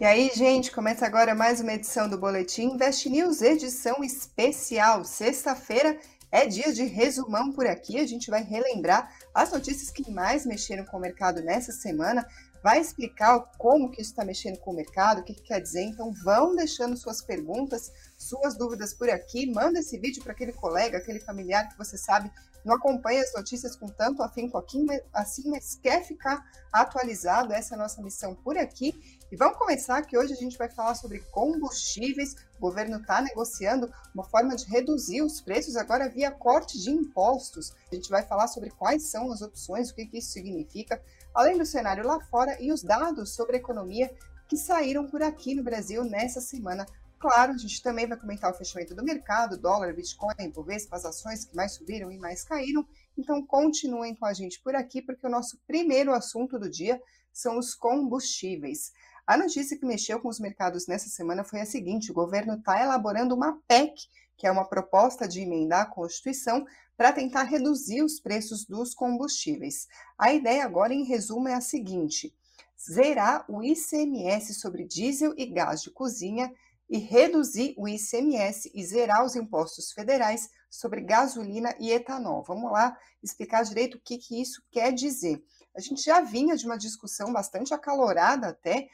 E aí, gente, começa agora mais uma edição do Boletim Invest News, edição especial. Sexta-feira é dia de resumão por aqui. A gente vai relembrar as notícias que mais mexeram com o mercado nessa semana, vai explicar como que isso está mexendo com o mercado, o que, que quer dizer. Então, vão deixando suas perguntas, suas dúvidas por aqui. Manda esse vídeo para aquele colega, aquele familiar que você sabe não acompanha as notícias com tanto afinco aqui, assim, mas quer ficar atualizado. Essa é a nossa missão por aqui. E vamos começar que hoje a gente vai falar sobre combustíveis. O governo está negociando uma forma de reduzir os preços agora via corte de impostos. A gente vai falar sobre quais são as opções, o que, que isso significa, além do cenário lá fora e os dados sobre a economia que saíram por aqui no Brasil nessa semana Claro, a gente também vai comentar o fechamento do mercado, dólar, Bitcoin, Ibovespa, as ações que mais subiram e mais caíram. Então, continuem com a gente por aqui, porque o nosso primeiro assunto do dia são os combustíveis. A notícia que mexeu com os mercados nessa semana foi a seguinte: o governo está elaborando uma PEC, que é uma proposta de emendar a Constituição, para tentar reduzir os preços dos combustíveis. A ideia agora, em resumo, é a seguinte: zerar o ICMS sobre diesel e gás de cozinha e reduzir o ICMS e zerar os impostos federais sobre gasolina e etanol. Vamos lá explicar direito o que, que isso quer dizer. A gente já vinha de uma discussão bastante acalorada até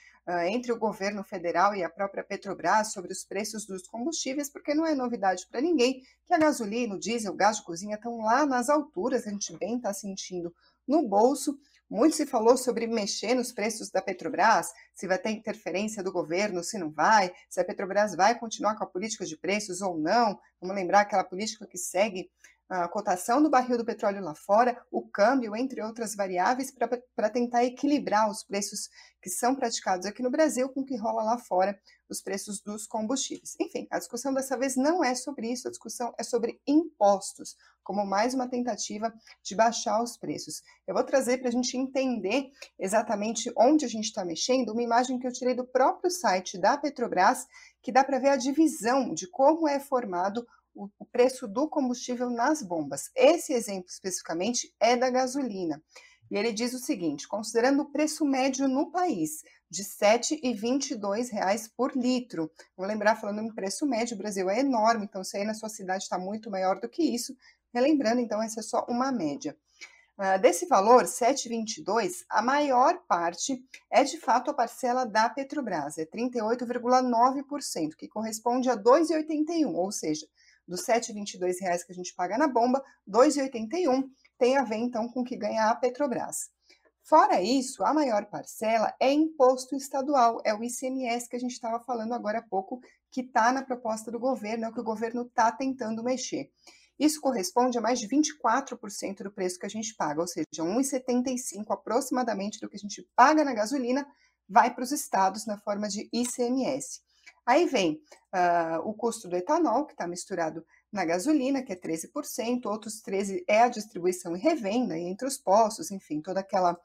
entre o governo federal e a própria Petrobras sobre os preços dos combustíveis, porque não é novidade para ninguém que a gasolina, o diesel, o gás de cozinha estão lá nas alturas, a gente bem está sentindo no bolso. Muito se falou sobre mexer nos preços da Petrobras, se vai ter interferência do governo, se não vai, se a Petrobras vai continuar com a política de preços ou não. Vamos lembrar aquela política que segue a cotação do barril do petróleo lá fora, o câmbio, entre outras variáveis, para tentar equilibrar os preços que são praticados aqui no Brasil com o que rola lá fora, os preços dos combustíveis. Enfim, a discussão dessa vez não é sobre isso, a discussão é sobre impostos, como mais uma tentativa de baixar os preços. Eu vou trazer para a gente entender exatamente onde a gente está mexendo uma imagem que eu tirei do próprio site da Petrobras, que dá para ver a divisão de como é formado o preço do combustível nas bombas. Esse exemplo especificamente é da gasolina. E ele diz o seguinte: considerando o preço médio no país de R$ 7,22 por litro. Vamos lembrar, falando em preço médio, o Brasil é enorme, então se aí na sua cidade está muito maior do que isso. Relembrando, então, essa é só uma média. Uh, desse valor, 7,22, a maior parte é de fato a parcela da Petrobras, é 38,9%, que corresponde a 2,81, ou seja, dos 7,22 reais que a gente paga na bomba, 2,81 tem a ver então com o que ganha a Petrobras. Fora isso, a maior parcela é imposto estadual, é o ICMS que a gente estava falando agora há pouco, que está na proposta do governo, é o que o governo está tentando mexer. Isso corresponde a mais de 24% do preço que a gente paga, ou seja, 1,75 aproximadamente do que a gente paga na gasolina vai para os estados na forma de ICMS. Aí vem uh, o custo do etanol, que está misturado na gasolina, que é 13%, outros 13% é a distribuição e revenda entre os postos, enfim, toda aquela,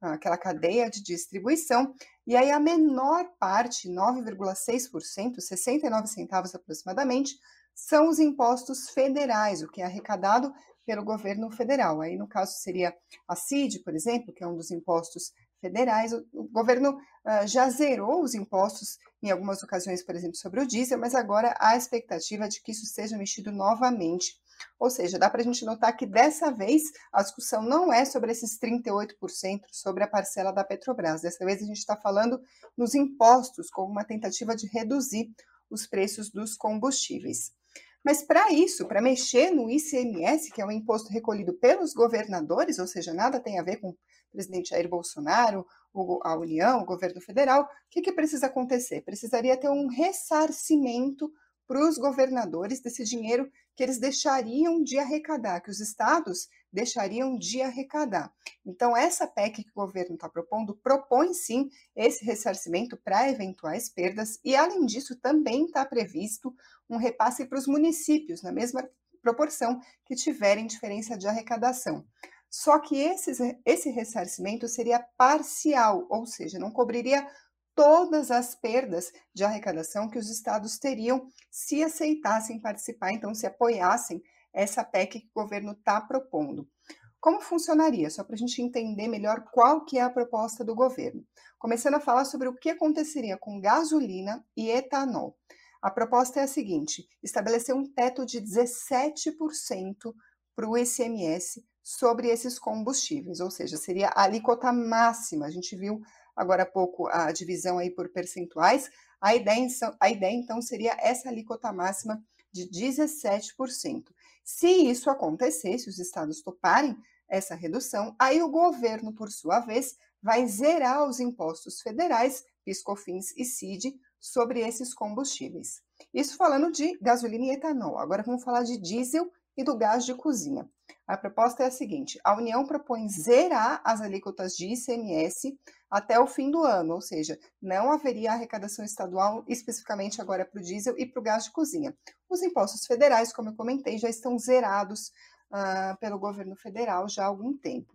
aquela cadeia de distribuição. E aí a menor parte, 9,6%, 69 centavos aproximadamente, são os impostos federais, o que é arrecadado pelo governo federal. Aí, no caso, seria a CID, por exemplo, que é um dos impostos federais. O, o governo uh, já zerou os impostos em algumas ocasiões, por exemplo, sobre o diesel, mas agora há a expectativa de que isso seja mexido novamente. Ou seja, dá para a gente notar que dessa vez a discussão não é sobre esses 38% sobre a parcela da Petrobras. Dessa vez a gente está falando nos impostos, como uma tentativa de reduzir os preços dos combustíveis. Mas para isso, para mexer no ICMS, que é um imposto recolhido pelos governadores, ou seja, nada tem a ver com o presidente Jair Bolsonaro, a União, o governo federal, o que, que precisa acontecer? Precisaria ter um ressarcimento para os governadores desse dinheiro que eles deixariam de arrecadar, que os estados deixariam de arrecadar. Então, essa PEC que o governo está propondo propõe sim esse ressarcimento para eventuais perdas, e além disso, também está previsto um repasse para os municípios, na mesma proporção que tiverem diferença de arrecadação. Só que esse, esse ressarcimento seria parcial, ou seja, não cobriria todas as perdas de arrecadação que os estados teriam se aceitassem participar, então se apoiassem essa PEC que o governo está propondo. Como funcionaria? Só para a gente entender melhor qual que é a proposta do governo. Começando a falar sobre o que aconteceria com gasolina e etanol. A proposta é a seguinte: estabelecer um teto de 17% para o ICMS sobre esses combustíveis, ou seja, seria a alíquota máxima. A gente viu agora há pouco a divisão aí por percentuais. A ideia, a ideia então seria essa alíquota máxima de 17%. Se isso acontecer, se os estados toparem essa redução, aí o governo, por sua vez, vai zerar os impostos federais, PiscoFins e CID, sobre esses combustíveis. Isso falando de gasolina e etanol. Agora vamos falar de diesel e do gás de cozinha. A proposta é a seguinte: a União propõe zerar as alíquotas de ICMS até o fim do ano, ou seja, não haveria arrecadação estadual especificamente agora para o diesel e para o gás de cozinha. Os impostos federais, como eu comentei, já estão zerados uh, pelo governo federal já há algum tempo.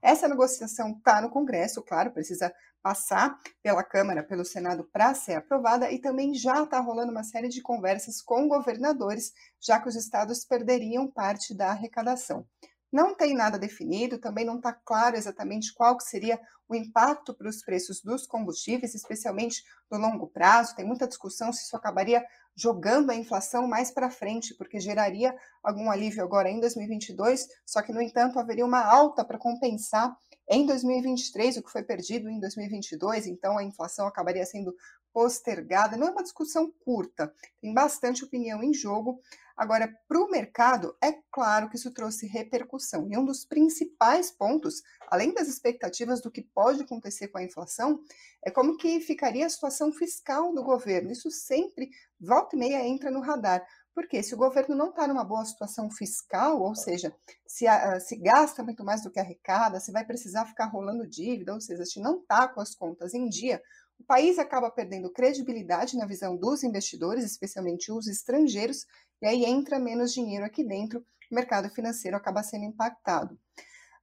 Essa negociação está no Congresso, claro, precisa passar pela Câmara, pelo Senado para ser aprovada e também já está rolando uma série de conversas com governadores, já que os estados perderiam parte da arrecadação. Não tem nada definido, também não está claro exatamente qual seria o impacto para os preços dos combustíveis, especialmente no longo prazo. Tem muita discussão se isso acabaria jogando a inflação mais para frente, porque geraria algum alívio agora em 2022, só que, no entanto, haveria uma alta para compensar em 2023 o que foi perdido em 2022, então a inflação acabaria sendo postergada. Não é uma discussão curta, tem bastante opinião em jogo. Agora, para o mercado, é claro que isso trouxe repercussão. E um dos principais pontos, além das expectativas do que pode acontecer com a inflação, é como que ficaria a situação fiscal do governo. Isso sempre, volta e meia, entra no radar. Porque se o governo não está numa boa situação fiscal, ou seja, se, a, se, gasta muito mais do que arrecada, se vai precisar ficar rolando dívida, ou seja, se não está com as contas em dia, o país acaba perdendo credibilidade na visão dos investidores, especialmente os estrangeiros, e aí entra menos dinheiro aqui dentro, o mercado financeiro acaba sendo impactado.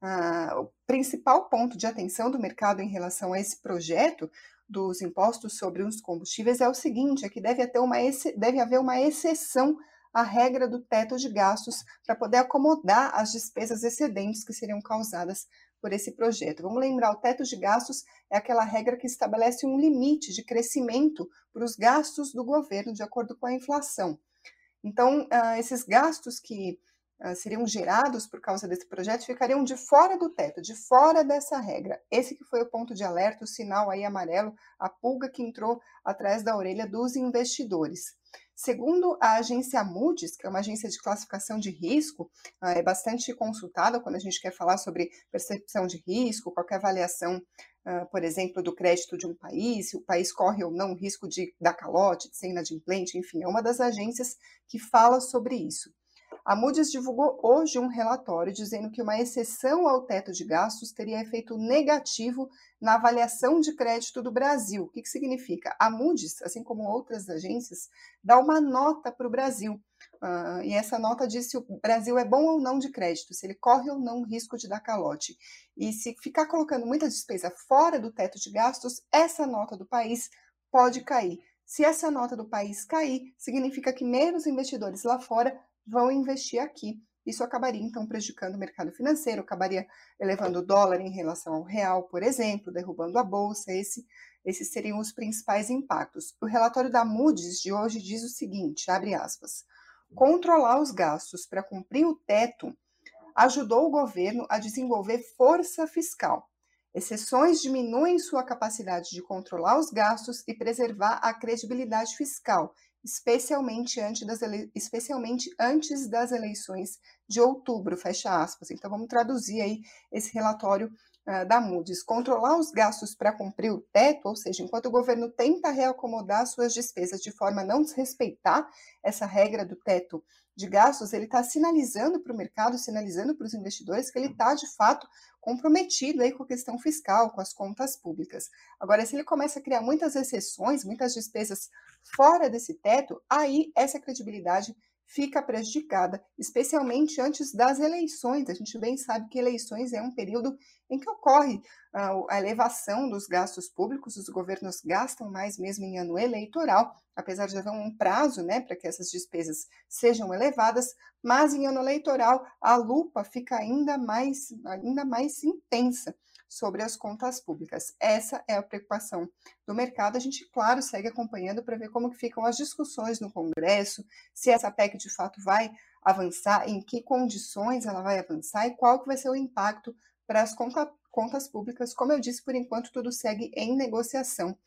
Ah, o principal ponto de atenção do mercado em relação a esse projeto dos impostos sobre os combustíveis é o seguinte: é que deve, ter uma, deve haver uma exceção à regra do teto de gastos para poder acomodar as despesas excedentes que seriam causadas por esse projeto. Vamos lembrar, o teto de gastos é aquela regra que estabelece um limite de crescimento para os gastos do governo de acordo com a inflação. Então, uh, esses gastos que uh, seriam gerados por causa desse projeto ficariam de fora do teto, de fora dessa regra. Esse que foi o ponto de alerta, o sinal aí amarelo, a pulga que entrou atrás da orelha dos investidores. Segundo a agência Moody's, que é uma agência de classificação de risco, ah, é bastante consultada quando a gente quer falar sobre percepção de risco, qualquer avaliação, ah, por exemplo, do crédito de um país, se o país corre ou não o risco de dar calote, de ser inadimplente, enfim, é uma das agências que fala sobre isso. A Moody's divulgou hoje um relatório dizendo que uma exceção ao teto de gastos teria efeito negativo na avaliação de crédito do Brasil. O que, que significa? A Moody's, assim como outras agências, dá uma nota para o Brasil. Uh, e essa nota diz se o Brasil é bom ou não de crédito, se ele corre ou não o risco de dar calote. E se ficar colocando muita despesa fora do teto de gastos, essa nota do país pode cair. Se essa nota do país cair, significa que menos investidores lá fora vão investir aqui. Isso acabaria, então, prejudicando o mercado financeiro, acabaria elevando o dólar em relação ao real, por exemplo, derrubando a bolsa. Esse, esses seriam os principais impactos. O relatório da Moody's de hoje diz o seguinte, abre aspas, controlar os gastos para cumprir o teto ajudou o governo a desenvolver força fiscal. Exceções diminuem sua capacidade de controlar os gastos e preservar a credibilidade fiscal, especialmente antes das, ele... especialmente antes das eleições de outubro, fecha aspas. Então vamos traduzir aí esse relatório uh, da Moody's. Controlar os gastos para cumprir o teto, ou seja, enquanto o governo tenta reacomodar suas despesas de forma a não desrespeitar essa regra do teto de gastos, ele está sinalizando para o mercado, sinalizando para os investidores que ele está, de fato, comprometido aí com a questão fiscal, com as contas públicas. Agora, se ele começa a criar muitas exceções, muitas despesas fora desse teto, aí essa credibilidade fica prejudicada, especialmente antes das eleições. A gente bem sabe que eleições é um período em que ocorre uh, a elevação dos gastos públicos, os governos gastam mais mesmo em ano eleitoral, apesar de haver um prazo né, para que essas despesas sejam elevadas, mas em ano eleitoral a lupa fica ainda mais, ainda mais intensa sobre as contas públicas. Essa é a preocupação do mercado. A gente, claro, segue acompanhando para ver como que ficam as discussões no Congresso, se essa PEC de fato vai avançar, em que condições ela vai avançar e qual que vai ser o impacto para as conta, contas públicas. Como eu disse, por enquanto tudo segue em negociação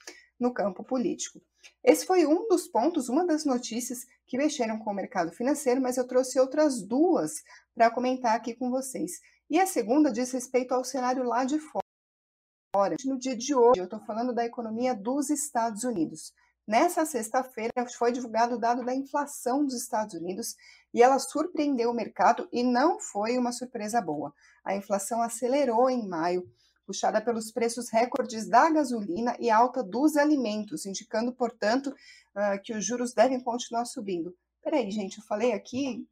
no campo político. Esse foi um dos pontos, uma das notícias que mexeram com o mercado financeiro, mas eu trouxe outras duas para comentar aqui com vocês. E a segunda diz respeito ao cenário lá de fora. No dia de hoje, eu estou falando da economia dos Estados Unidos. Nessa sexta-feira foi divulgado o dado da inflação dos Estados Unidos e ela surpreendeu o mercado e não foi uma surpresa boa. A inflação acelerou em maio, puxada pelos preços recordes da gasolina e alta dos alimentos, indicando, portanto, ah, que os juros devem continuar subindo. Peraí, gente, eu falei aqui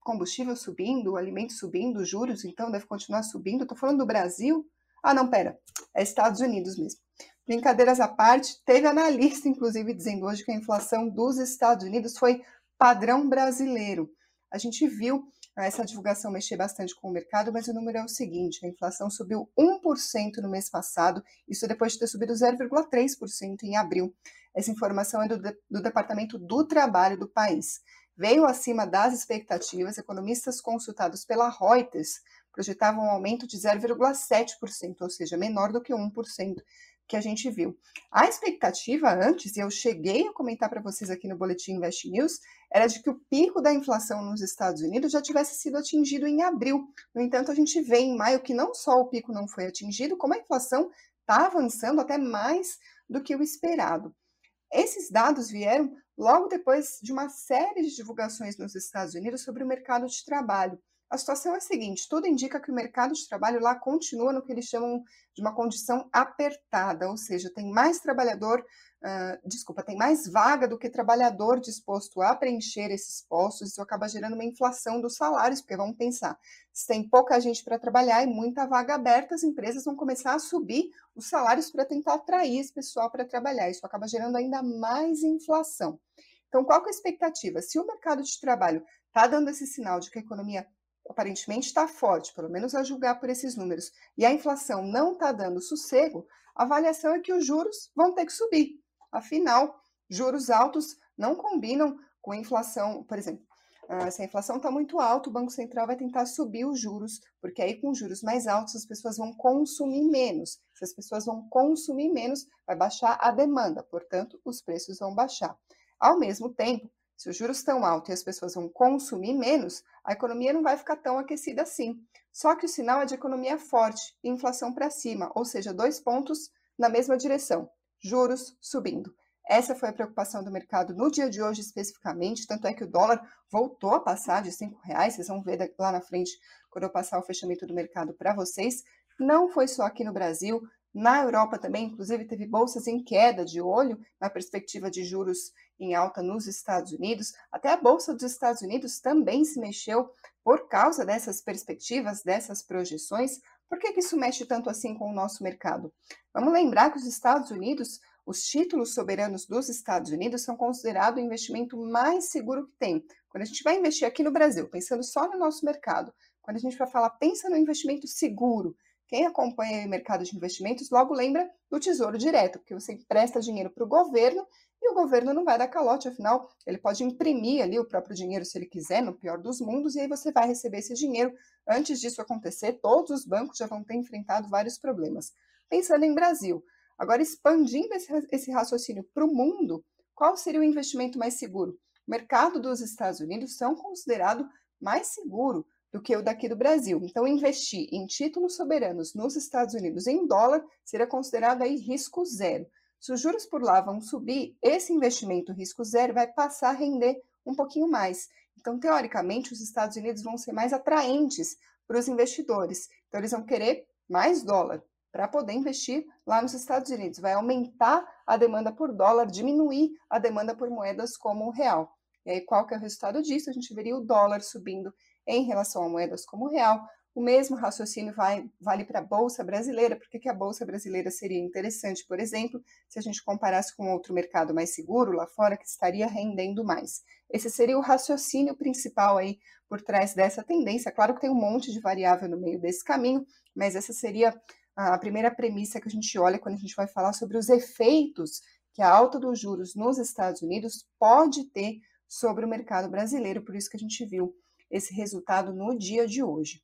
combustível subindo, alimento subindo, juros, então deve continuar subindo. Estou falando do Brasil? Ah, não, pera, é Estados Unidos mesmo. Brincadeiras à parte, teve analista, inclusive, dizendo hoje que a inflação dos Estados Unidos foi padrão brasileiro. A gente viu essa divulgação mexer bastante com o mercado, mas o número é o seguinte: a inflação subiu 1% no mês passado, isso depois de ter subido 0,3% em abril. Essa informação é do, do Departamento do Trabalho do país veio acima das expectativas. Economistas consultados pela Reuters projetavam um aumento de 0,7%, ou seja, menor do que 1% que a gente viu. A expectativa antes, e eu cheguei a comentar para vocês aqui no Boletim Invest News, era de que o pico da inflação nos Estados Unidos já tivesse sido atingido em abril. No entanto, a gente vê em maio que não só o pico não foi atingido, como a inflação está avançando até mais do que o esperado. Esses dados vieram logo depois de uma série de divulgações nos Estados Unidos sobre o mercado de trabalho. A situação é a seguinte: tudo indica que o mercado de trabalho lá continua no que eles chamam de uma condição apertada, ou seja, tem mais trabalhador uh, desculpa, tem mais vaga do que trabalhador disposto a preencher esses postos, isso acaba gerando uma inflação dos salários, porque vamos pensar, se tem pouca gente para trabalhar e muita vaga aberta, as empresas vão começar a subir os salários para tentar atrair esse pessoal para trabalhar, isso acaba gerando ainda mais inflação. Então, qual é a expectativa? Se o mercado de trabalho está dando esse sinal de que a economia aparentemente está forte, pelo menos a julgar por esses números, e a inflação não está dando sossego, a avaliação é que os juros vão ter que subir. Afinal, juros altos não combinam com inflação, por exemplo. Ah, se a inflação está muito alta, o Banco Central vai tentar subir os juros, porque aí com juros mais altos as pessoas vão consumir menos. Se as pessoas vão consumir menos, vai baixar a demanda, portanto, os preços vão baixar. Ao mesmo tempo, se os juros estão altos e as pessoas vão consumir menos, a economia não vai ficar tão aquecida assim. Só que o sinal é de economia forte e inflação para cima, ou seja, dois pontos na mesma direção juros subindo. Essa foi a preocupação do mercado no dia de hoje especificamente, tanto é que o dólar voltou a passar de cinco reais, vocês vão ver lá na frente quando eu passar o fechamento do mercado para vocês. Não foi só aqui no Brasil, na Europa também, inclusive, teve bolsas em queda de olho na perspectiva de juros em alta nos Estados Unidos. Até a Bolsa dos Estados Unidos também se mexeu por causa dessas perspectivas, dessas projeções. Por que, que isso mexe tanto assim com o nosso mercado? Vamos lembrar que os Estados Unidos, os títulos soberanos dos Estados Unidos são considerados o investimento mais seguro que tem. Quando a gente vai investir aqui no Brasil, pensando só no nosso mercado, quando a gente vai falar, pensa no investimento seguro, quem acompanha o mercado de investimentos logo lembra do Tesouro Direto, porque você empresta dinheiro para o governo e o governo não vai dar calote, afinal, ele pode imprimir ali o próprio dinheiro se ele quiser, no pior dos mundos, e aí você vai receber esse dinheiro. Antes disso acontecer, todos os bancos já vão ter enfrentado vários problemas. Pensando em Brasil, agora expandindo esse, raciocínio para o mundo, qual seria o investimento mais seguro? O mercado dos Estados Unidos são considerado mais seguro do que o daqui do Brasil. Então, investir em títulos soberanos nos Estados Unidos em dólar seria considerado aí risco zero. Se os juros por lá vão subir, esse investimento risco zero vai passar a render um pouquinho mais. Então, teoricamente, os Estados Unidos vão ser mais atraentes para os investidores. Então, eles vão querer mais dólar para poder investir lá nos Estados Unidos. Vai aumentar a demanda por dólar, diminuir a demanda por moedas como o real. E aí, qual que é o resultado disso? A gente veria o dólar subindo em relação a moedas como o real, o mesmo raciocínio vai, vale para a Bolsa Brasileira. Por que, que a Bolsa Brasileira seria interessante, por exemplo, se a gente comparasse com outro mercado mais seguro lá fora, que estaria rendendo mais? Esse seria o raciocínio principal aí por trás dessa tendência. Claro que tem um monte de variável no meio desse caminho, mas essa seria a primeira premissa que a gente olha quando a gente vai falar sobre os efeitos que a alta dos juros nos Estados Unidos pode ter sobre o mercado brasileiro. Por isso que a gente viu esse resultado no dia de hoje.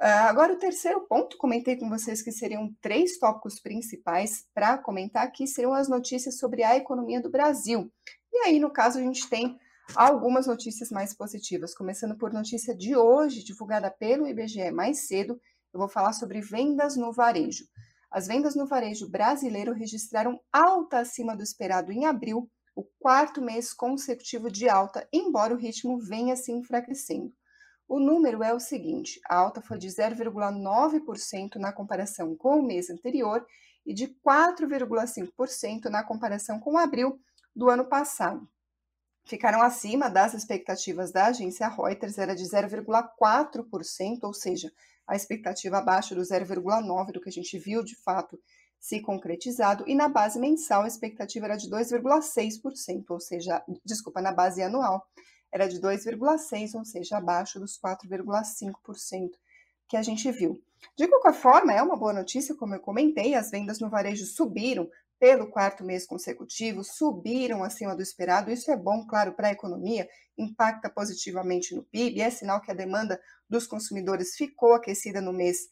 Uh, agora, o terceiro ponto, comentei com vocês que seriam três tópicos principais para comentar aqui, seriam as notícias sobre a economia do Brasil. E aí, no caso, a gente tem algumas notícias mais positivas, começando por notícia de hoje, divulgada pelo IBGE mais cedo, eu vou falar sobre vendas no varejo. As vendas no varejo brasileiro registraram alta acima do esperado em abril, o quarto mês consecutivo de alta, embora o ritmo venha se enfraquecendo. O número é o seguinte: a alta foi de 0,9% na comparação com o mês anterior e de 4,5% na comparação com abril do ano passado. Ficaram acima das expectativas da agência Reuters, era de 0,4%, ou seja, a expectativa abaixo do 0,9% do que a gente viu de fato se concretizado, e na base mensal a expectativa era de 2,6%, ou seja, desculpa, na base anual era de 2,6%, ou seja, abaixo dos 4,5% que a gente viu. De qualquer forma, é uma boa notícia, como eu comentei, as vendas no varejo subiram pelo quarto mês consecutivo, subiram acima do esperado. Isso é bom, claro, para a economia, impacta positivamente no PIB, é sinal que a demanda dos consumidores ficou aquecida no mês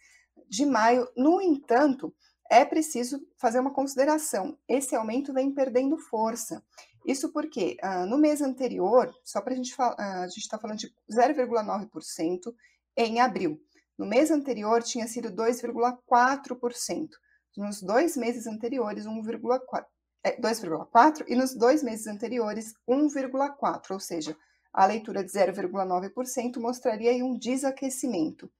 de maio. No entanto, é preciso fazer uma consideração. Esse aumento vem perdendo força. Isso porque ah, no mês anterior, só para a gente falar, ah, a gente está falando de 0,9% em abril. No mês anterior tinha sido 2,4%. Nos dois meses anteriores, 1,4%. É, 2,4% e nos dois meses anteriores, 1,4%, ou seja, a leitura de 0,9% mostraria um desaquecimento.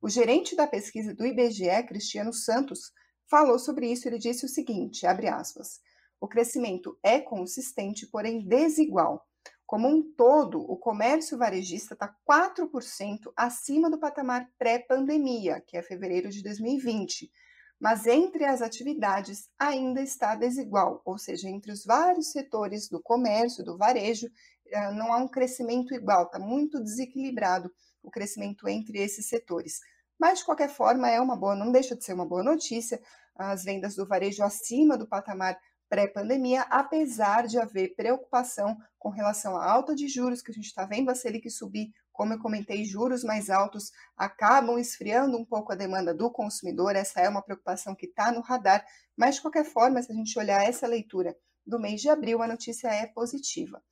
O gerente da pesquisa do IBGE, Cristiano Santos, falou sobre isso. Ele disse o seguinte: abre aspas. O crescimento é consistente, porém desigual. Como um todo, o comércio varejista está 4% acima do patamar pré-pandemia, que é fevereiro de 2020. Mas entre as atividades ainda está desigual, ou seja, entre os vários setores do comércio, do varejo, eh, não há um crescimento igual, está muito desequilibrado o crescimento entre esses setores. Mas, de qualquer forma, é uma boa, não deixa de ser uma boa notícia, as vendas do varejo acima do patamar pré-pandemia, apesar de haver preocupação com relação à alta de juros, que a gente está vendo a Selic subir, como eu comentei, juros mais altos acabam esfriando um pouco a demanda do consumidor, essa é uma preocupação que está no radar, mas de qualquer forma, se a gente olhar essa leitura do mês de abril, a notícia é positiva.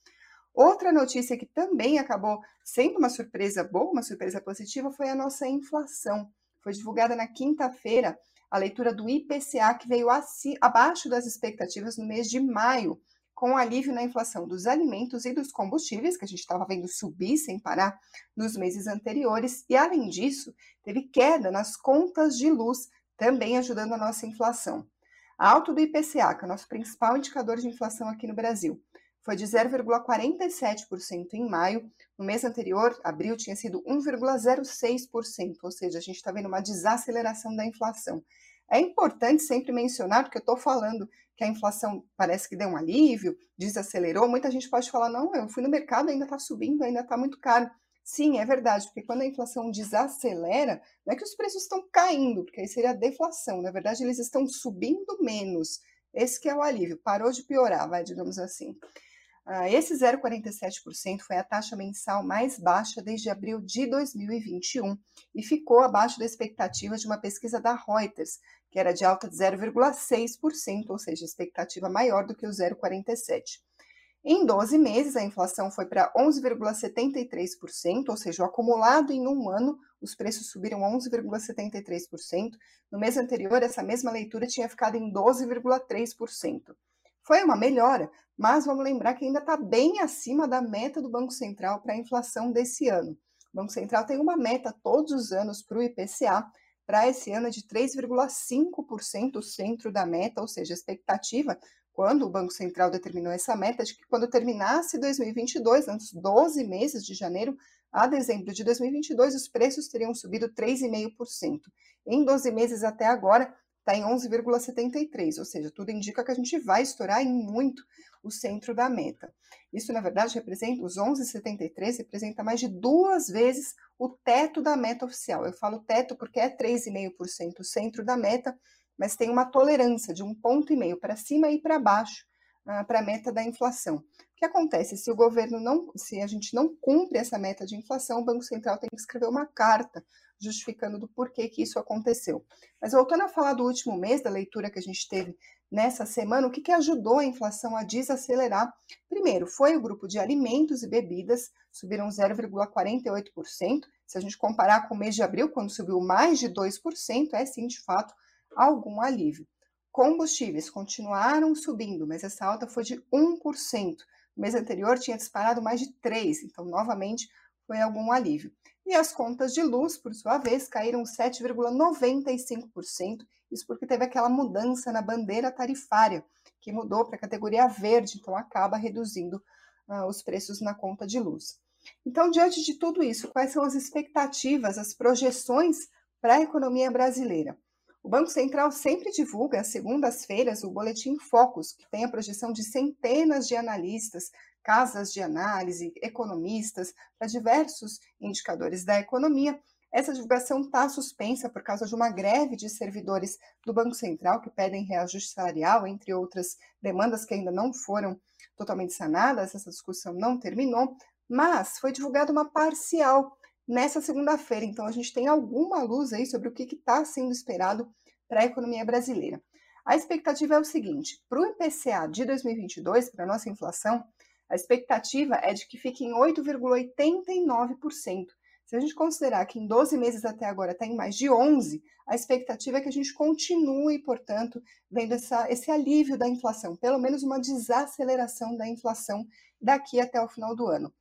Outra notícia que também acabou sendo uma surpresa boa, uma surpresa positiva, foi a nossa inflação. Foi divulgada na quinta-feira a leitura do IPCA, que veio abaixo das expectativas no mês de maio, com alívio na inflação dos alimentos e dos combustíveis, que a gente estava vendo subir sem parar nos meses anteriores, e além disso, teve queda nas contas de luz, também ajudando a nossa inflação. A alta do IPCA, que é o nosso principal indicador de inflação aqui no Brasil, foi de 0,47% em maio. No mês anterior, abril, tinha sido 1,06%, ou seja, a gente está vendo uma desaceleração da inflação. É importante sempre mencionar, porque eu estou falando que a inflação parece que deu um alívio, desacelerou. Muita gente pode falar: não, eu fui no mercado, ainda está subindo, ainda está muito caro. Sim, é verdade, porque quando a inflação desacelera, não é que os preços estão caindo, porque aí seria deflação. Na verdade, eles estão subindo menos. Esse que é o alívio, parou de piorar, vai, digamos assim. Uh, esse 0,47% foi a taxa mensal mais baixa desde abril de 2021 e ficou abaixo da expectativa de uma pesquisa da Reuters, que era de alta de 0,6%, ou seja, expectativa maior do que o 0,47%. Em 12 meses, a inflação foi para 11,73%, ou seja, o acumulado em um ano, os preços subiram 11,73%. No mês anterior, essa mesma leitura tinha ficado em 12,3%. Foi uma melhora, mas vamos lembrar que ainda está bem acima da meta do Banco Central para a inflação desse ano. O Banco Central tem uma meta todos os anos para o IPCA, para esse ano é de 3,5% o centro da meta, ou seja, a expectativa quando o Banco Central determinou essa meta de que quando terminasse 2022, nos 12 meses de janeiro a dezembro de 2022, os preços teriam subido 3,5%. Em 12 meses até agora, está em 11,73%, ou seja, tudo indica que a gente vai estourar em muito o centro da meta. Isso, na verdade, representa, os 11,73 representa mais de duas vezes o teto da meta oficial. Eu falo teto porque é 3,5% o centro da meta, mas tem uma tolerância de um ponto e meio para cima e para baixo uh, para a meta da inflação. O que acontece? Se o governo não, se a gente não cumpre essa meta de inflação, o Banco Central tem que escrever uma carta justificando do porquê que isso aconteceu. Mas voltando a falar do último mês, da leitura que a gente teve nessa semana, o que, que ajudou a inflação a desacelerar? Primeiro, foi o grupo de alimentos e bebidas, subiram 0,48%. Se a gente comparar com o mês de abril, quando subiu mais de 2%, é sim, de fato, algum alívio. Combustíveis continuaram subindo, mas essa alta foi de 1%. Mês anterior tinha disparado mais de 3%, então novamente foi algum alívio. E as contas de luz, por sua vez, caíram 7,95%, isso porque teve aquela mudança na bandeira tarifária, que mudou para a categoria verde, então acaba reduzindo uh, os preços na conta de luz. Então, diante de tudo isso, quais são as expectativas, as projeções para a economia brasileira? O Banco Central sempre divulga às segundas-feiras o Boletim Focus, que tem a projeção de centenas de analistas, casas de análise, economistas, para diversos indicadores da economia. Essa divulgação está suspensa por causa de uma greve de servidores do Banco Central que pedem reajuste salarial, entre outras demandas que ainda não foram totalmente sanadas. Essa discussão não terminou, mas foi divulgada uma parcial nessa segunda-feira. Então, a gente tem alguma luz aí sobre o que está sendo esperado para a economia brasileira. A expectativa é o seguinte: para o IPCA de 2022, para a nossa inflação, a expectativa é de que fique em 8,89%. Se a gente considerar que em 12 meses até agora está em mais de 11, a expectativa é que a gente continue, portanto, vendo essa, esse alívio da inflação, pelo menos uma desaceleração da inflação daqui até o final do ano.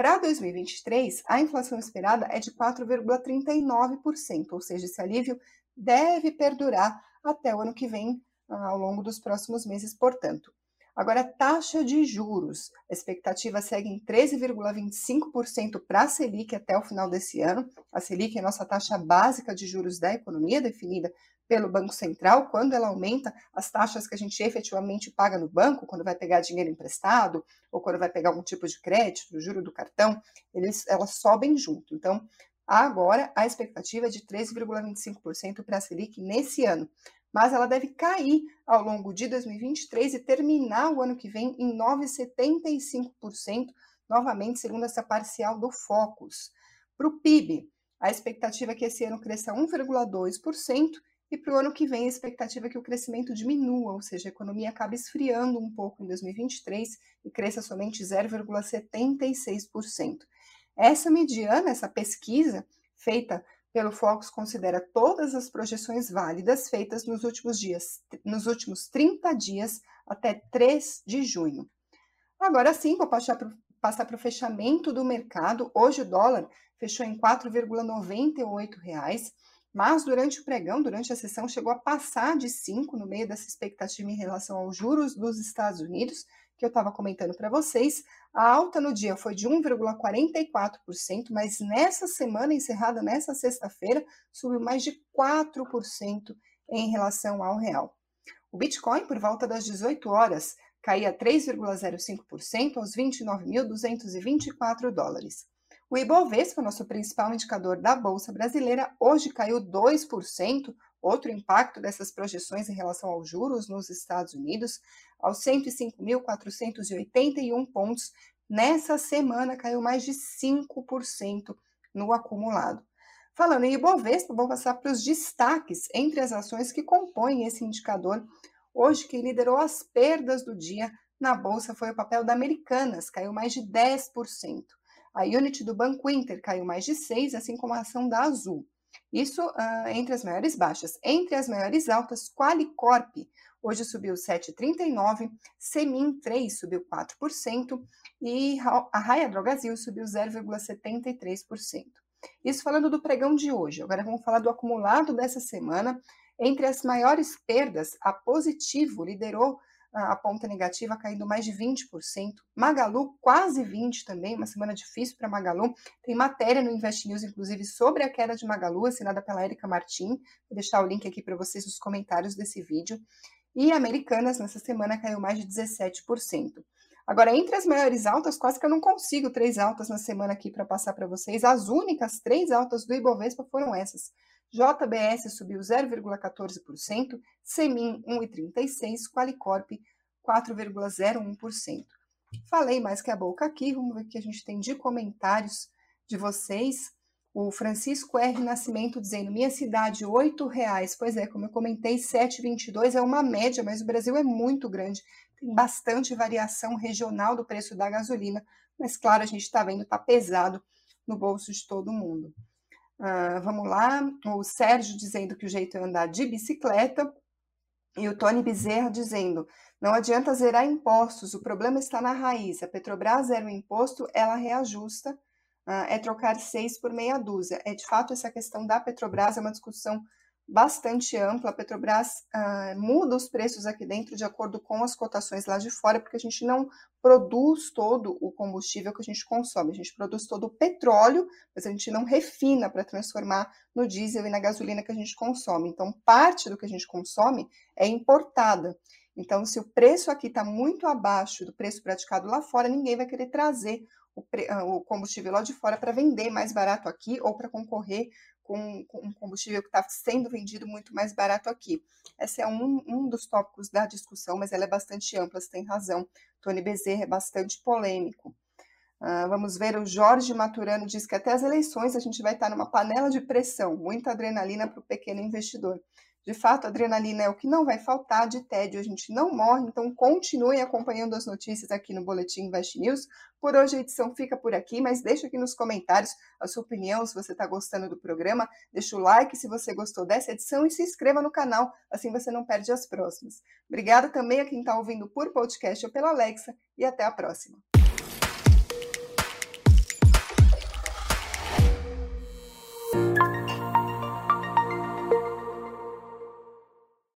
Para 2023, a inflação esperada é de 4,39%, ou seja, esse alívio deve perdurar até o ano que vem, ah, ao longo dos próximos meses, portanto. Agora, taxa de juros. A expectativa segue em 13,25% para a Selic até o final desse ano. A Selic é a nossa taxa básica de juros da economia, definida pelo Banco Central, quando ela aumenta as taxas que a gente efetivamente paga no banco, quando vai pegar dinheiro emprestado, ou quando vai pegar algum tipo de crédito, o juro do cartão, eles, elas sobem junto. Então, agora a expectativa é de 13,25% para a Selic nesse ano. Mas ela deve cair ao longo de 2023 e terminar o ano que vem em 9,75%, novamente segundo essa parcial do Focus. Para o PIB, a expectativa é que esse ano cresça 1,2%, e para o ano que vem, a expectativa é que o crescimento diminua, ou seja, a economia acabe esfriando um pouco em 2023 e cresça somente 0,76%. Essa mediana, essa pesquisa feita pelo Focus considera todas as projeções válidas feitas nos últimos dias, nos últimos 30 dias até 3 de junho. Agora sim, vou passar para o fechamento do mercado. Hoje o dólar fechou em R$ 4,98 mas durante o pregão, durante a sessão, chegou a passar de 5 no meio dessa expectativa em relação aos juros dos Estados Unidos, que eu estava comentando para vocês. A alta no dia foi de 1,44%, mas nessa semana encerrada, nessa sexta-feira, subiu mais de 4% em relação ao real. O Bitcoin, por volta das 18 horas, caía 3,05% aos 29.224 dólares. O Ibovespa, nosso principal indicador da Bolsa Brasileira, hoje caiu 2%, outro impacto dessas projeções em relação aos juros nos Estados Unidos, aos 105.481 pontos. Nessa semana caiu mais de 5% no acumulado. Falando em Ibovespa, vou passar para os destaques entre as ações que compõem esse indicador. Hoje, quem liderou as perdas do dia na Bolsa foi o papel da Americanas, caiu mais de 10%. A Unity do Banco Inter caiu mais de 6, assim como a ação da Azul. Isso uh, entre as maiores baixas. Entre as maiores altas, Qualicorp hoje subiu 7,39%, Semin 3 subiu 4% e a Raia Drogasil subiu 0,73%. Isso falando do pregão de hoje. Agora vamos falar do acumulado dessa semana. Entre as maiores perdas, a Positivo liderou a ponta negativa caindo mais de 20%. Magalu quase 20% também, uma semana difícil para Magalu. Tem matéria no Invest News, inclusive, sobre a queda de Magalu, assinada pela Erika Martin. Vou deixar o link aqui para vocês nos comentários desse vídeo. E Americanas, nessa semana, caiu mais de 17%. Agora, entre as maiores altas, quase que eu não consigo três altas na semana aqui para passar para vocês. As únicas três altas do Ibovespa foram essas. JBS subiu 0,14%, Semin 1,36%, Qualicorp 4,01%. Falei mais que a boca aqui, vamos ver o que a gente tem de comentários de vocês. O Francisco R. Nascimento dizendo: minha cidade, R$ reais. Pois é, como eu comentei, 7,22 é uma média, mas o Brasil é muito grande. Tem bastante variação regional do preço da gasolina, mas claro, a gente está vendo, está pesado no bolso de todo mundo. Uh, vamos lá, o Sérgio dizendo que o jeito é andar de bicicleta, e o Tony Bezerra dizendo: não adianta zerar impostos, o problema está na raiz. A Petrobras zera o imposto, ela reajusta, uh, é trocar seis por meia dúzia. É de fato essa questão da Petrobras, é uma discussão bastante ampla. A Petrobras uh, muda os preços aqui dentro de acordo com as cotações lá de fora, porque a gente não produz todo o combustível que a gente consome. A gente produz todo o petróleo, mas a gente não refina para transformar no diesel e na gasolina que a gente consome. Então, parte do que a gente consome é importada. Então, se o preço aqui está muito abaixo do preço praticado lá fora, ninguém vai querer trazer o, ah, o combustível lá de fora para vender mais barato aqui ou para concorrer com, com um combustível que está sendo vendido muito mais barato aqui. Esse é um, um dos tópicos da discussão, mas ela é bastante ampla, você tem razão. Tony Bezerra é bastante polêmico. Uh, vamos ver, o Jorge Maturano diz que até as eleições a gente vai estar numa panela de pressão, muita adrenalina para o pequeno investidor. De fato, adrenalina é o que não vai faltar, de tédio a gente não morre, então continue acompanhando as notícias aqui no Boletim Invest News. Por hoje a edição fica por aqui, mas deixa aqui nos comentários a sua opinião, se você está gostando do programa, deixa o like se você gostou dessa edição e se inscreva no canal, assim você não perde as próximas. Obrigada também a quem está ouvindo por podcast ou pela Alexa e até a próxima.